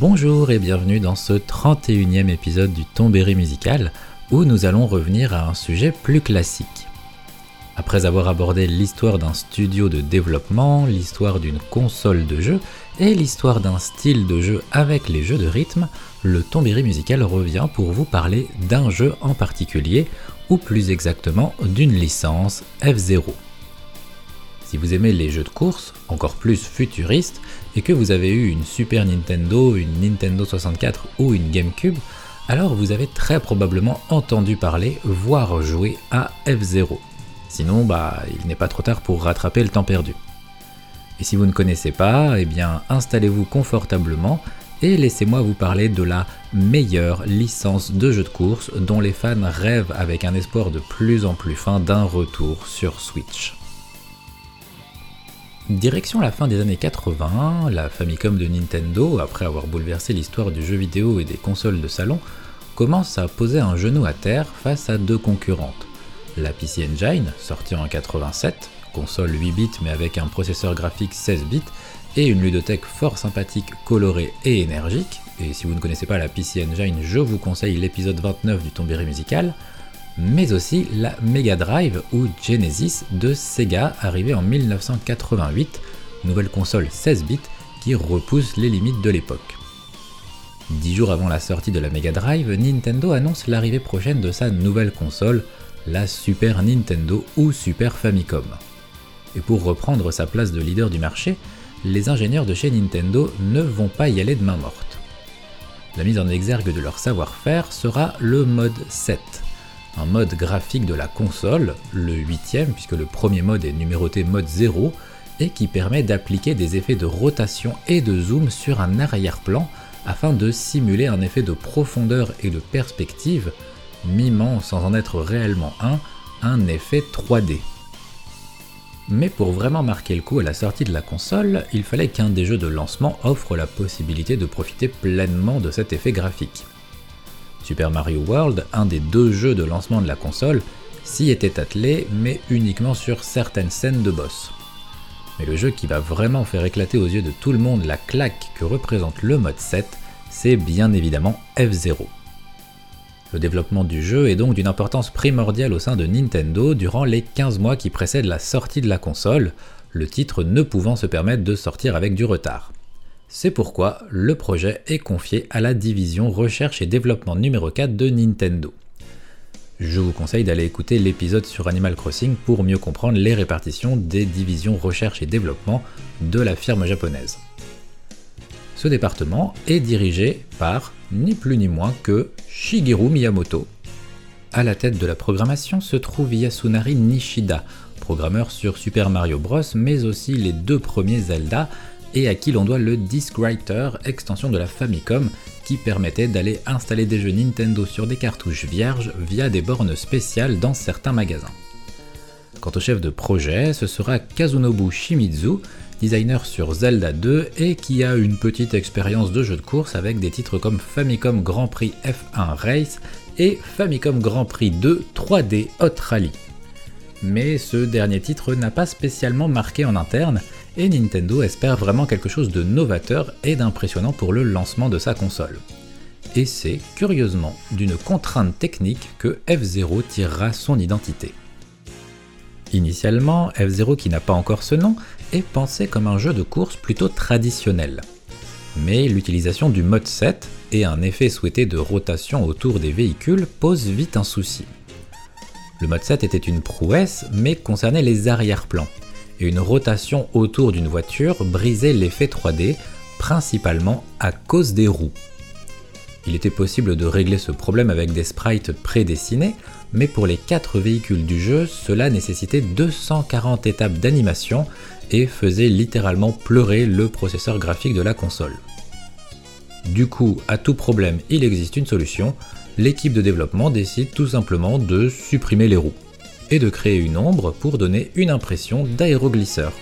Bonjour et bienvenue dans ce 31e épisode du Tombéry musical où nous allons revenir à un sujet plus classique. Après avoir abordé l'histoire d'un studio de développement, l'histoire d'une console de jeu et l'histoire d'un style de jeu avec les jeux de rythme, le Tombéry musical revient pour vous parler d'un jeu en particulier, ou plus exactement d'une licence F0. Si vous aimez les jeux de course, encore plus futuristes, et que vous avez eu une Super Nintendo, une Nintendo 64 ou une GameCube, alors vous avez très probablement entendu parler, voire jouer à F0. Sinon, bah, il n'est pas trop tard pour rattraper le temps perdu. Et si vous ne connaissez pas, eh bien, installez-vous confortablement et laissez-moi vous parler de la meilleure licence de jeu de course dont les fans rêvent avec un espoir de plus en plus fin d'un retour sur Switch. Direction la fin des années 80, la Famicom de Nintendo, après avoir bouleversé l'histoire du jeu vidéo et des consoles de salon, commence à poser un genou à terre face à deux concurrentes la PC Engine, sortie en 87, console 8 bits mais avec un processeur graphique 16 bits, et une ludothèque fort sympathique, colorée et énergique. Et si vous ne connaissez pas la PC Engine, je vous conseille l'épisode 29 du Tombéry musical, mais aussi la Mega Drive ou Genesis de Sega arrivée en 1988, nouvelle console 16 bits qui repousse les limites de l'époque. Dix jours avant la sortie de la Mega Drive, Nintendo annonce l'arrivée prochaine de sa nouvelle console, la Super Nintendo ou Super Famicom. Et pour reprendre sa place de leader du marché, les ingénieurs de chez Nintendo ne vont pas y aller de main morte. La mise en exergue de leur savoir-faire sera le mode 7, un mode graphique de la console, le huitième puisque le premier mode est numéroté mode 0, et qui permet d'appliquer des effets de rotation et de zoom sur un arrière-plan afin de simuler un effet de profondeur et de perspective mimant sans en être réellement un, un effet 3D. Mais pour vraiment marquer le coup à la sortie de la console, il fallait qu'un des jeux de lancement offre la possibilité de profiter pleinement de cet effet graphique. Super Mario World, un des deux jeux de lancement de la console, s'y était attelé, mais uniquement sur certaines scènes de boss. Mais le jeu qui va vraiment faire éclater aux yeux de tout le monde la claque que représente le mode 7, c'est bien évidemment F0. Le développement du jeu est donc d'une importance primordiale au sein de Nintendo durant les 15 mois qui précèdent la sortie de la console, le titre ne pouvant se permettre de sortir avec du retard. C'est pourquoi le projet est confié à la division recherche et développement numéro 4 de Nintendo. Je vous conseille d'aller écouter l'épisode sur Animal Crossing pour mieux comprendre les répartitions des divisions recherche et développement de la firme japonaise. Ce département est dirigé par ni plus ni moins que Shigeru Miyamoto. À la tête de la programmation se trouve Yasunari Nishida, programmeur sur Super Mario Bros, mais aussi les deux premiers Zelda, et à qui l'on doit le Disk Writer, extension de la Famicom, qui permettait d'aller installer des jeux Nintendo sur des cartouches vierges via des bornes spéciales dans certains magasins. Quant au chef de projet, ce sera Kazunobu Shimizu, designer sur Zelda 2 et qui a une petite expérience de jeu de course avec des titres comme Famicom Grand Prix F1 Race et Famicom Grand Prix 2 3D Hot Rally. Mais ce dernier titre n'a pas spécialement marqué en interne et Nintendo espère vraiment quelque chose de novateur et d'impressionnant pour le lancement de sa console. Et c'est, curieusement, d'une contrainte technique que F0 tirera son identité. Initialement, F0 qui n'a pas encore ce nom est pensé comme un jeu de course plutôt traditionnel. Mais l'utilisation du mode 7 et un effet souhaité de rotation autour des véhicules pose vite un souci. Le mode 7 était une prouesse mais concernait les arrière-plans, une rotation autour d'une voiture brisait l'effet 3D, principalement à cause des roues. Il était possible de régler ce problème avec des sprites prédessinés, mais pour les 4 véhicules du jeu, cela nécessitait 240 étapes d'animation et faisait littéralement pleurer le processeur graphique de la console. Du coup, à tout problème, il existe une solution, l'équipe de développement décide tout simplement de supprimer les roues et de créer une ombre pour donner une impression d'aéroglisseur.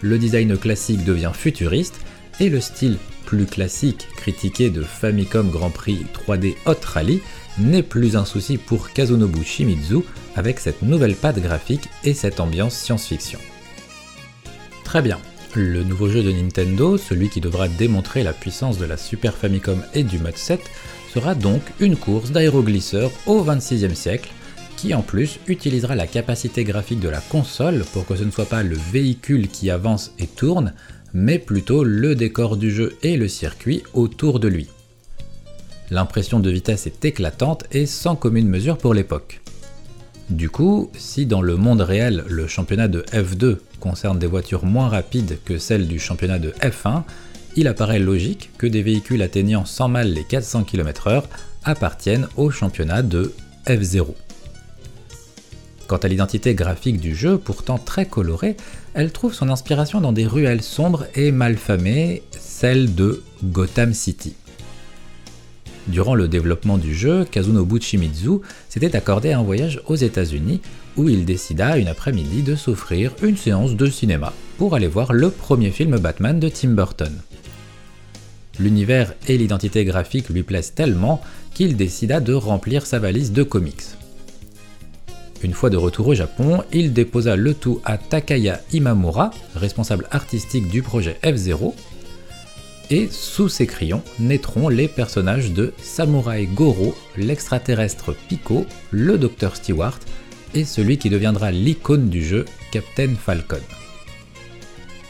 Le design classique devient futuriste et le style plus classique critiqué de Famicom Grand Prix 3D Hot Rally n'est plus un souci pour Kazunobu Shimizu avec cette nouvelle patte graphique et cette ambiance science-fiction. Très bien, Le nouveau jeu de Nintendo, celui qui devra démontrer la puissance de la Super Famicom et du mode 7, sera donc une course d'aéroglisseur au 26e siècle, qui en plus utilisera la capacité graphique de la console pour que ce ne soit pas le véhicule qui avance et tourne, mais plutôt le décor du jeu et le circuit autour de lui. L'impression de vitesse est éclatante et sans commune mesure pour l'époque. Du coup, si dans le monde réel le championnat de F2 concerne des voitures moins rapides que celles du championnat de F1, il apparaît logique que des véhicules atteignant sans mal les 400 km/h appartiennent au championnat de F0. Quant à l'identité graphique du jeu, pourtant très colorée, elle trouve son inspiration dans des ruelles sombres et malfamées, celles de Gotham City. Durant le développement du jeu, Kazunobu Shimizu s'était accordé un voyage aux États-Unis où il décida une après-midi de s'offrir une séance de cinéma pour aller voir le premier film Batman de Tim Burton. L'univers et l'identité graphique lui plaisent tellement qu'il décida de remplir sa valise de comics. Une fois de retour au Japon, il déposa le tout à Takaya Imamura, responsable artistique du projet F0, et sous ses crayons naîtront les personnages de Samurai Goro, l'extraterrestre Pico, le Docteur Stewart et celui qui deviendra l'icône du jeu, Captain Falcon.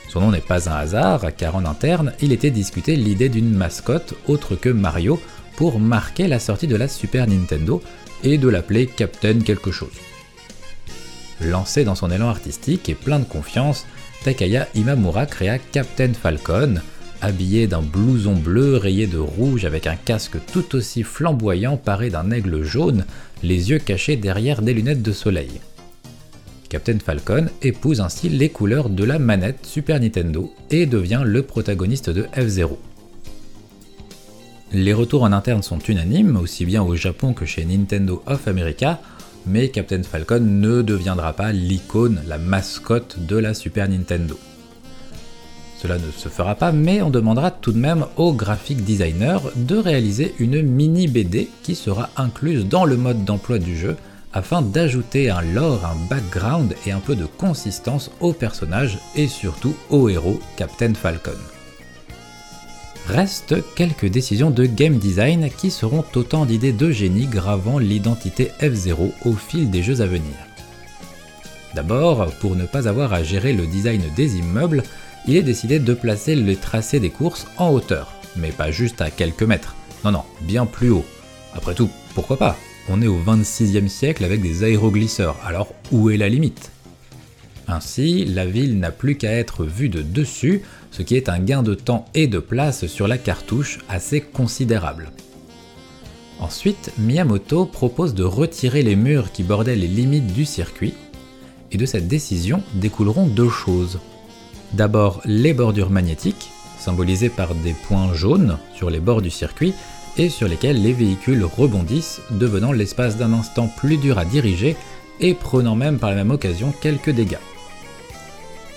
Son nom n'est pas un hasard, car en interne, il était discuté l'idée d'une mascotte autre que Mario pour marquer la sortie de la Super Nintendo et de l'appeler Captain quelque chose. Lancé dans son élan artistique et plein de confiance, Takaya Imamura créa Captain Falcon, habillé d'un blouson bleu rayé de rouge avec un casque tout aussi flamboyant paré d'un aigle jaune, les yeux cachés derrière des lunettes de soleil. Captain Falcon épouse ainsi les couleurs de la manette Super Nintendo et devient le protagoniste de F-Zero. Les retours en interne sont unanimes, aussi bien au Japon que chez Nintendo of America, mais Captain Falcon ne deviendra pas l'icône, la mascotte de la Super Nintendo. Cela ne se fera pas, mais on demandera tout de même au graphic designer de réaliser une mini BD qui sera incluse dans le mode d'emploi du jeu afin d'ajouter un lore, un background et un peu de consistance au personnage et surtout au héros Captain Falcon. Restent quelques décisions de game design qui seront autant d'idées de génie gravant l'identité F0 au fil des jeux à venir. D'abord, pour ne pas avoir à gérer le design des immeubles, il est décidé de placer les tracés des courses en hauteur, mais pas juste à quelques mètres, non non, bien plus haut. Après tout, pourquoi pas? On est au 26e siècle avec des aéroglisseurs, alors où est la limite? Ainsi, la ville n'a plus qu'à être vue de dessus, ce qui est un gain de temps et de place sur la cartouche assez considérable. Ensuite, Miyamoto propose de retirer les murs qui bordaient les limites du circuit, et de cette décision découleront deux choses. D'abord les bordures magnétiques, symbolisées par des points jaunes sur les bords du circuit et sur lesquels les véhicules rebondissent, devenant l'espace d'un instant plus dur à diriger et prenant même par la même occasion quelques dégâts.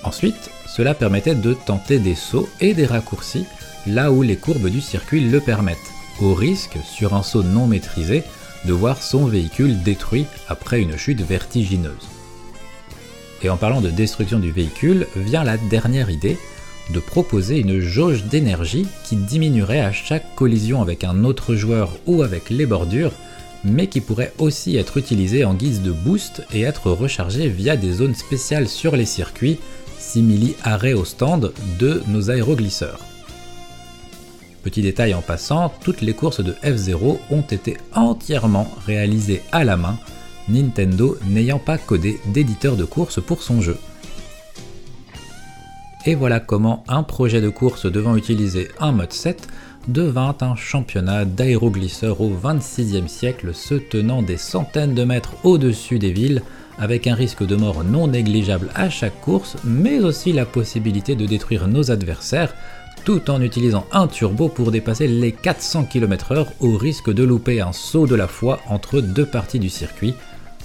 Ensuite, cela permettait de tenter des sauts et des raccourcis là où les courbes du circuit le permettent, au risque, sur un saut non maîtrisé, de voir son véhicule détruit après une chute vertigineuse. Et en parlant de destruction du véhicule, vient la dernière idée, de proposer une jauge d'énergie qui diminuerait à chaque collision avec un autre joueur ou avec les bordures, mais qui pourrait aussi être utilisée en guise de boost et être rechargée via des zones spéciales sur les circuits, simili arrêt au stand de nos aéroglisseurs. Petit détail en passant, toutes les courses de F0 ont été entièrement réalisées à la main Nintendo n'ayant pas codé d'éditeur de course pour son jeu. Et voilà comment un projet de course devant utiliser un mode 7 devint un championnat d'aéroglisseurs au 26e siècle se tenant des centaines de mètres au-dessus des villes avec un risque de mort non négligeable à chaque course mais aussi la possibilité de détruire nos adversaires tout en utilisant un turbo pour dépasser les 400 km/h au risque de louper un saut de la foi entre deux parties du circuit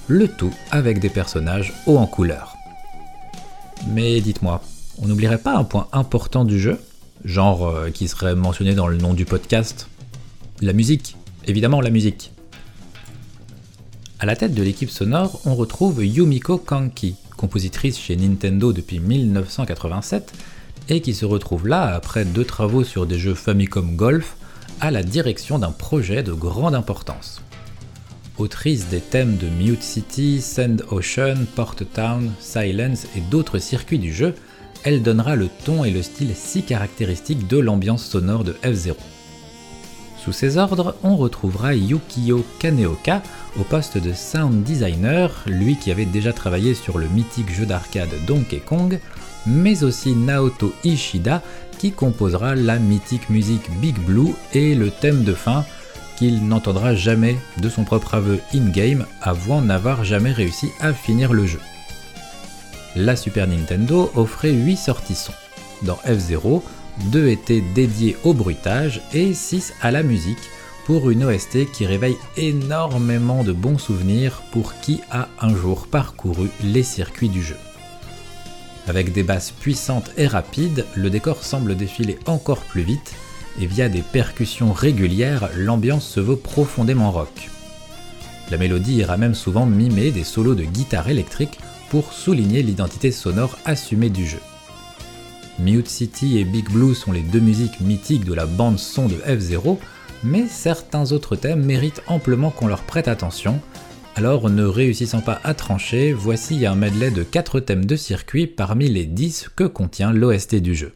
le tout avec des personnages hauts en couleur. Mais dites-moi, on n'oublierait pas un point important du jeu, genre euh, qui serait mentionné dans le nom du podcast? La musique, évidemment la musique. À la tête de l'équipe sonore, on retrouve Yumiko Kanki, compositrice chez Nintendo depuis 1987 et qui se retrouve là, après deux travaux sur des jeux Famicom Golf, à la direction d'un projet de grande importance. Autrice des thèmes de Mute City, Sand Ocean, Port Town, Silence et d'autres circuits du jeu, elle donnera le ton et le style si caractéristique de l'ambiance sonore de F-Zero. Sous ses ordres, on retrouvera Yukio Kaneoka au poste de sound designer, lui qui avait déjà travaillé sur le mythique jeu d'arcade Donkey Kong, mais aussi Naoto Ishida qui composera la mythique musique Big Blue et le thème de fin qu'il n'entendra jamais de son propre aveu in-game avant n'avoir jamais réussi à finir le jeu. La Super Nintendo offrait 8 sorties. Dans F-Zero, 2 étaient dédiés au bruitage et 6 à la musique pour une OST qui réveille énormément de bons souvenirs pour qui a un jour parcouru les circuits du jeu. Avec des basses puissantes et rapides, le décor semble défiler encore plus vite, et via des percussions régulières, l'ambiance se veut profondément rock. La mélodie ira même souvent mimer des solos de guitare électrique pour souligner l'identité sonore assumée du jeu. Mute City et Big Blue sont les deux musiques mythiques de la bande son de F-Zero, mais certains autres thèmes méritent amplement qu'on leur prête attention, alors, ne réussissant pas à trancher, voici un medley de 4 thèmes de circuit parmi les 10 que contient l'OST du jeu.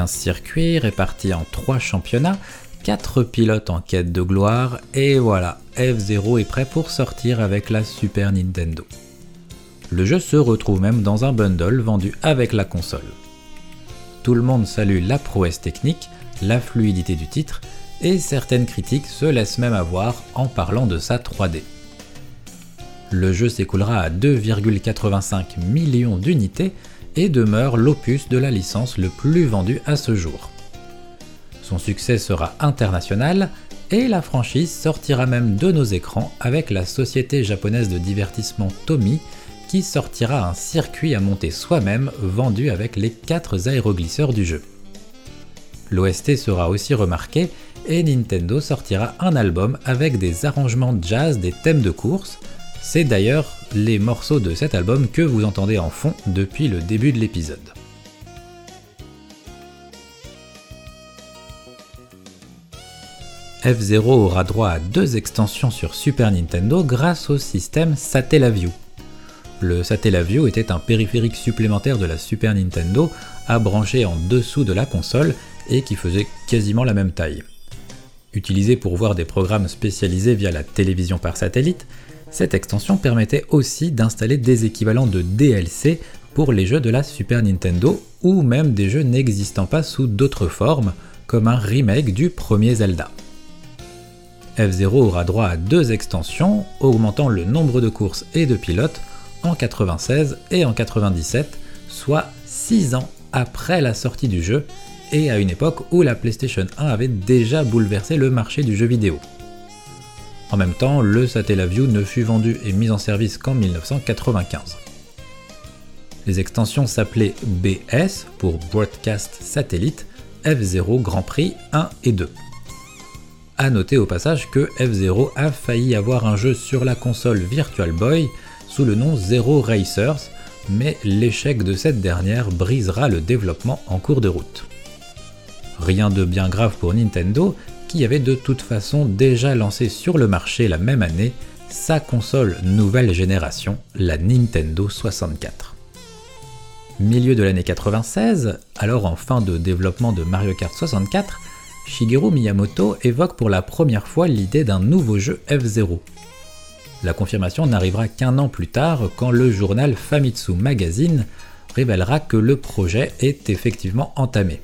15 circuits répartis en 3 championnats, 4 pilotes en quête de gloire, et voilà, F0 est prêt pour sortir avec la Super Nintendo. Le jeu se retrouve même dans un bundle vendu avec la console. Tout le monde salue la prouesse technique, la fluidité du titre, et certaines critiques se laissent même avoir en parlant de sa 3D. Le jeu s'écoulera à 2,85 millions d'unités et demeure l'opus de la licence le plus vendu à ce jour. Son succès sera international et la franchise sortira même de nos écrans avec la société japonaise de divertissement Tommy qui sortira un circuit à monter soi-même vendu avec les 4 aéroglisseurs du jeu. L'OST sera aussi remarqué et Nintendo sortira un album avec des arrangements jazz des thèmes de course. C'est d'ailleurs les morceaux de cet album que vous entendez en fond depuis le début de l'épisode. F0 aura droit à deux extensions sur Super Nintendo grâce au système Satellaview. Le Satellaview était un périphérique supplémentaire de la Super Nintendo à brancher en dessous de la console et qui faisait quasiment la même taille. Utilisé pour voir des programmes spécialisés via la télévision par satellite, cette extension permettait aussi d'installer des équivalents de DLC pour les jeux de la Super Nintendo ou même des jeux n'existant pas sous d'autres formes, comme un remake du premier Zelda. F0 aura droit à deux extensions, augmentant le nombre de courses et de pilotes en 96 et en 97, soit 6 ans après la sortie du jeu et à une époque où la PlayStation 1 avait déjà bouleversé le marché du jeu vidéo. En même temps, le Satellaview ne fut vendu et mis en service qu'en 1995. Les extensions s'appelaient BS pour Broadcast Satellite, F0 Grand Prix 1 et 2. A noter au passage que F0 a failli avoir un jeu sur la console Virtual Boy sous le nom Zero Racers, mais l'échec de cette dernière brisera le développement en cours de route. Rien de bien grave pour Nintendo, qui avait de toute façon déjà lancé sur le marché la même année sa console nouvelle génération, la Nintendo 64. Milieu de l'année 96, alors en fin de développement de Mario Kart 64, Shigeru Miyamoto évoque pour la première fois l'idée d'un nouveau jeu F-Zero. La confirmation n'arrivera qu'un an plus tard quand le journal Famitsu Magazine révélera que le projet est effectivement entamé.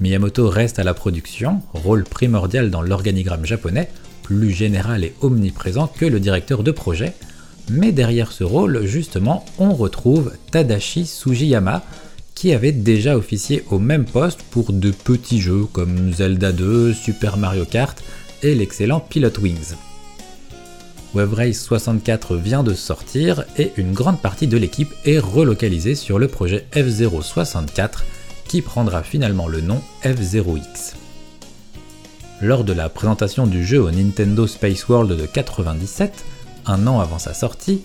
Miyamoto reste à la production, rôle primordial dans l'organigramme japonais, plus général et omniprésent que le directeur de projet, mais derrière ce rôle, justement, on retrouve Tadashi Sugiyama, qui avait déjà officié au même poste pour de petits jeux comme Zelda 2, Super Mario Kart et l'excellent Pilot Wings. Wave Race 64 vient de sortir et une grande partie de l'équipe est relocalisée sur le projet F064 qui prendra finalement le nom F0X. Lors de la présentation du jeu au Nintendo Space World de 97, un an avant sa sortie,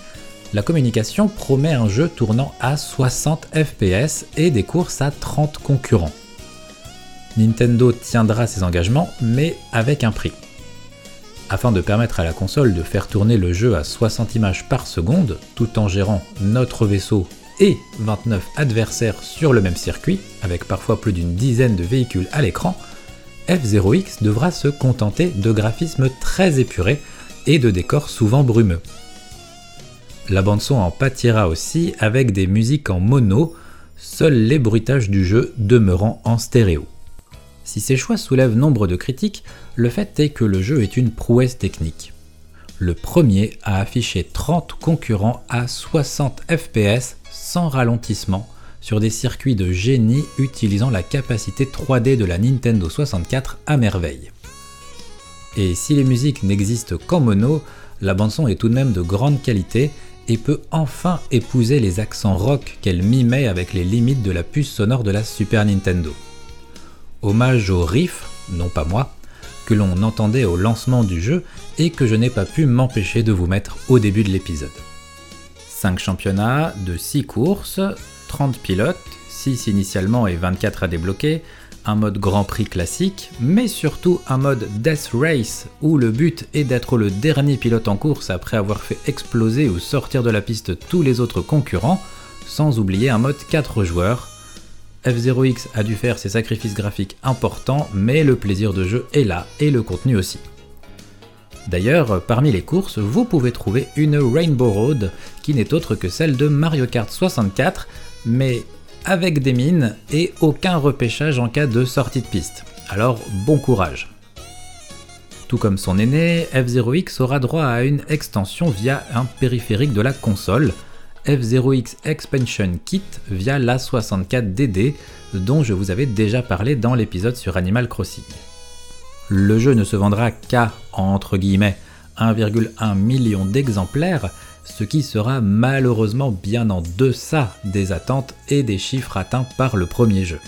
la communication promet un jeu tournant à 60 fps et des courses à 30 concurrents. Nintendo tiendra ses engagements, mais avec un prix. Afin de permettre à la console de faire tourner le jeu à 60 images par seconde, tout en gérant notre vaisseau et 29 adversaires sur le même circuit, avec parfois plus d'une dizaine de véhicules à l'écran, F0X devra se contenter de graphismes très épurés et de décors souvent brumeux. La bande-son en pâtira aussi avec des musiques en mono, seuls les bruitages du jeu demeurant en stéréo. Si ces choix soulèvent nombre de critiques, le fait est que le jeu est une prouesse technique. Le premier a affiché 30 concurrents à 60 fps sans ralentissement sur des circuits de génie utilisant la capacité 3D de la Nintendo 64 à merveille. Et si les musiques n'existent qu'en mono, la bande-son est tout de même de grande qualité et peut enfin épouser les accents rock qu'elle mimait avec les limites de la puce sonore de la Super Nintendo. Hommage au riff, non pas moi, que l'on entendait au lancement du jeu et que je n'ai pas pu m'empêcher de vous mettre au début de l'épisode. 5 championnats de 6 courses, 30 pilotes, 6 initialement et 24 à débloquer, un mode Grand Prix classique, mais surtout un mode Death Race où le but est d'être le dernier pilote en course après avoir fait exploser ou sortir de la piste tous les autres concurrents, sans oublier un mode 4 joueurs. F0X a dû faire ses sacrifices graphiques importants, mais le plaisir de jeu est là et le contenu aussi. D'ailleurs, parmi les courses, vous pouvez trouver une Rainbow Road qui n'est autre que celle de Mario Kart 64, mais avec des mines et aucun repêchage en cas de sortie de piste. Alors bon courage. Tout comme son aîné, F0X aura droit à une extension via un périphérique de la console, F0X Expansion Kit via l'A64DD dont je vous avais déjà parlé dans l'épisode sur Animal Crossing. Le jeu ne se vendra qu'à, entre guillemets, 1,1 million d'exemplaires, ce qui sera malheureusement bien en deçà des attentes et des chiffres atteints par le premier jeu.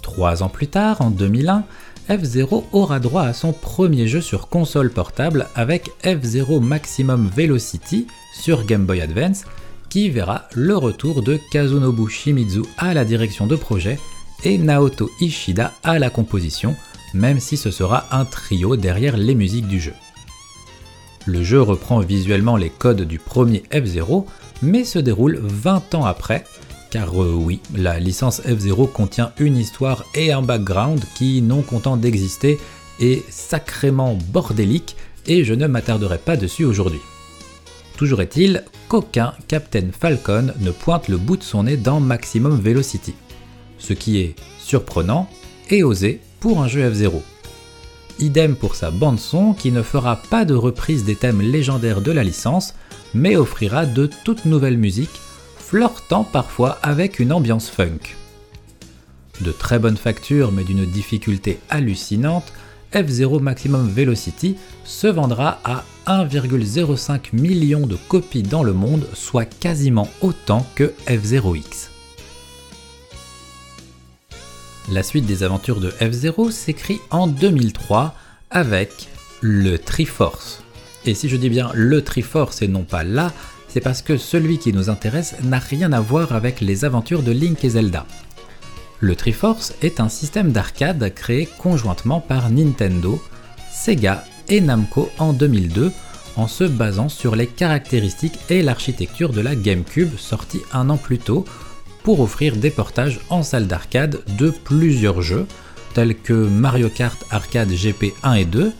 Trois ans plus tard, en 2001, F-Zero aura droit à son premier jeu sur console portable avec F-Zero Maximum Velocity sur Game Boy Advance, qui verra le retour de Kazunobu Shimizu à la direction de projet et Naoto Ishida à la composition, même si ce sera un trio derrière les musiques du jeu. Le jeu reprend visuellement les codes du premier F-Zero, mais se déroule 20 ans après, car euh, oui, la licence F-Zero contient une histoire et un background qui, non content d'exister, est sacrément bordélique, et je ne m'attarderai pas dessus aujourd'hui. Toujours est-il qu'aucun Captain Falcon ne pointe le bout de son nez dans Maximum Velocity, ce qui est surprenant et osé pour un jeu F-Zero. Idem pour sa bande son qui ne fera pas de reprise des thèmes légendaires de la licence, mais offrira de toutes nouvelles musiques, flirtant parfois avec une ambiance funk. De très bonne facture mais d'une difficulté hallucinante, F0 Maximum Velocity se vendra à 1,05 million de copies dans le monde, soit quasiment autant que F0X. La suite des aventures de F-Zero s'écrit en 2003 avec le Triforce. Et si je dis bien le Triforce et non pas là, c'est parce que celui qui nous intéresse n'a rien à voir avec les aventures de Link et Zelda. Le Triforce est un système d'arcade créé conjointement par Nintendo, Sega et Namco en 2002 en se basant sur les caractéristiques et l'architecture de la GameCube sortie un an plus tôt pour offrir des portages en salle d'arcade de plusieurs jeux, tels que Mario Kart Arcade GP 1 et 2,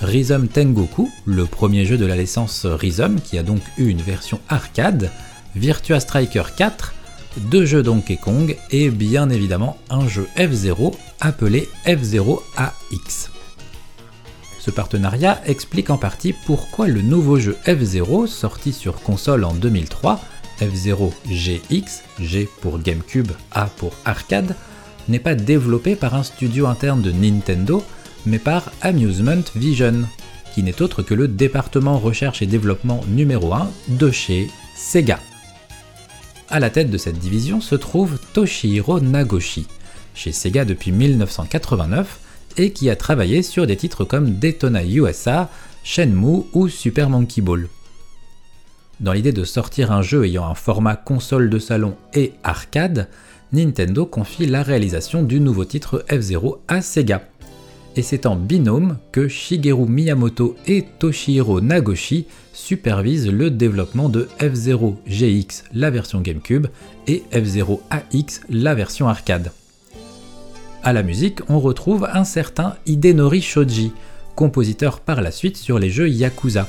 Rhythm Tengoku, le premier jeu de la licence Rhythm qui a donc eu une version arcade, Virtua Striker 4, deux jeux Donkey Kong et bien évidemment un jeu F0 appelé F0 AX. Ce partenariat explique en partie pourquoi le nouveau jeu F0, sorti sur console en 2003, F0 GX, G pour GameCube, A pour arcade, n'est pas développé par un studio interne de Nintendo, mais par Amusement Vision, qui n'est autre que le département recherche et développement numéro 1 de chez Sega. À la tête de cette division se trouve Toshihiro Nagoshi, chez Sega depuis 1989 et qui a travaillé sur des titres comme Daytona USA, Shenmue ou Super Monkey Ball. Dans l'idée de sortir un jeu ayant un format console de salon et arcade, Nintendo confie la réalisation du nouveau titre F-Zero à Sega. Et c'est en binôme que Shigeru Miyamoto et Toshihiro Nagoshi supervisent le développement de F-Zero GX, la version GameCube, et F-Zero AX, la version arcade. À la musique, on retrouve un certain Hidenori Shoji, compositeur par la suite sur les jeux Yakuza,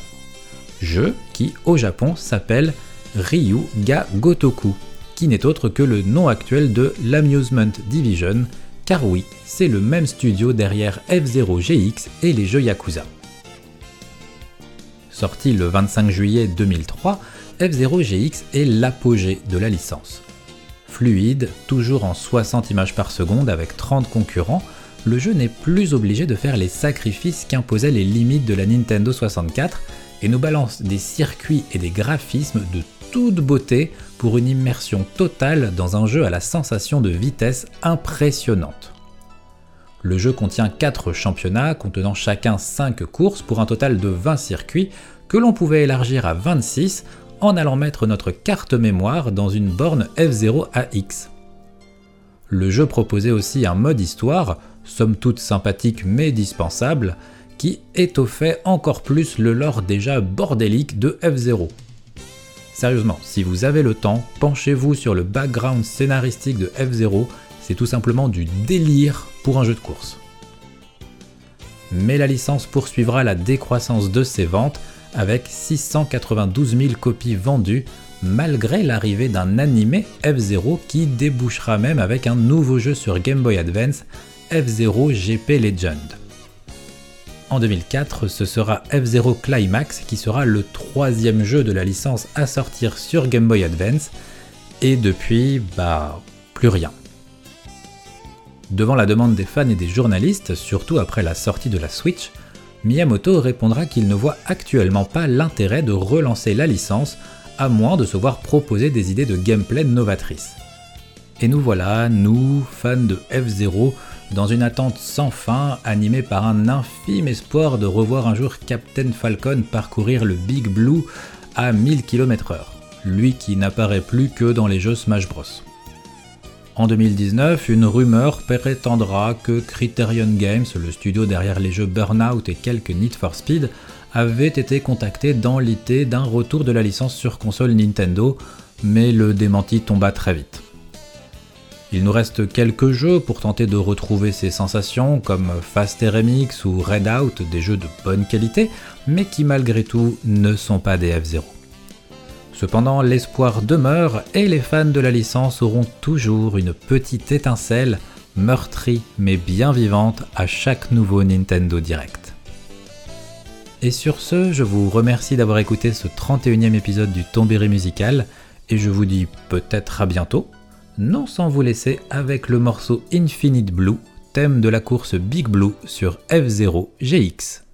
jeu qui au Japon s'appelle Ryu Ga Gotoku, qui n'est autre que le nom actuel de l'Amusement Division, car oui, c'est le même studio derrière F0 GX et les jeux Yakuza. Sorti le 25 juillet 2003, F0 GX est l'apogée de la licence. Fluide, toujours en 60 images par seconde avec 30 concurrents, le jeu n'est plus obligé de faire les sacrifices qu'imposaient les limites de la Nintendo 64 et nous balance des circuits et des graphismes de toute beauté pour une immersion totale dans un jeu à la sensation de vitesse impressionnante. Le jeu contient 4 championnats contenant chacun 5 courses pour un total de 20 circuits que l'on pouvait élargir à 26 en allant mettre notre carte mémoire dans une borne F0 AX. Le jeu proposait aussi un mode histoire, somme toute sympathique mais dispensable, qui étoffait encore plus le lore déjà bordélique de F0. Sérieusement, si vous avez le temps, penchez-vous sur le background scénaristique de F0, c'est tout simplement du délire pour un jeu de course. Mais la licence poursuivra la décroissance de ses ventes avec 692 000 copies vendues malgré l'arrivée d'un animé F0 qui débouchera même avec un nouveau jeu sur Game Boy Advance, F0 GP Legend. En 2004, ce sera F0 Climax qui sera le troisième jeu de la licence à sortir sur Game Boy Advance, et depuis, bah, plus rien. Devant la demande des fans et des journalistes, surtout après la sortie de la Switch, Miyamoto répondra qu'il ne voit actuellement pas l'intérêt de relancer la licence à moins de se voir proposer des idées de gameplay novatrices. Et nous voilà, nous, fans de F0, dans une attente sans fin, animée par un infime espoir de revoir un jour Captain Falcon parcourir le Big Blue à 1000 km/h, lui qui n'apparaît plus que dans les jeux Smash Bros. En 2019, une rumeur prétendra que Criterion Games, le studio derrière les jeux Burnout et quelques Need for Speed, avait été contacté dans l'idée d'un retour de la licence sur console Nintendo, mais le démenti tomba très vite. Il nous reste quelques jeux pour tenter de retrouver ces sensations, comme Fast RMX ou Redout, des jeux de bonne qualité, mais qui malgré tout ne sont pas des F-Zero. Cependant, l'espoir demeure et les fans de la licence auront toujours une petite étincelle, meurtrie mais bien vivante, à chaque nouveau Nintendo Direct. Et sur ce, je vous remercie d'avoir écouté ce 31e épisode du Tombéry musical, et je vous dis peut-être à bientôt, non sans vous laisser avec le morceau Infinite Blue, thème de la course Big Blue sur F0 GX.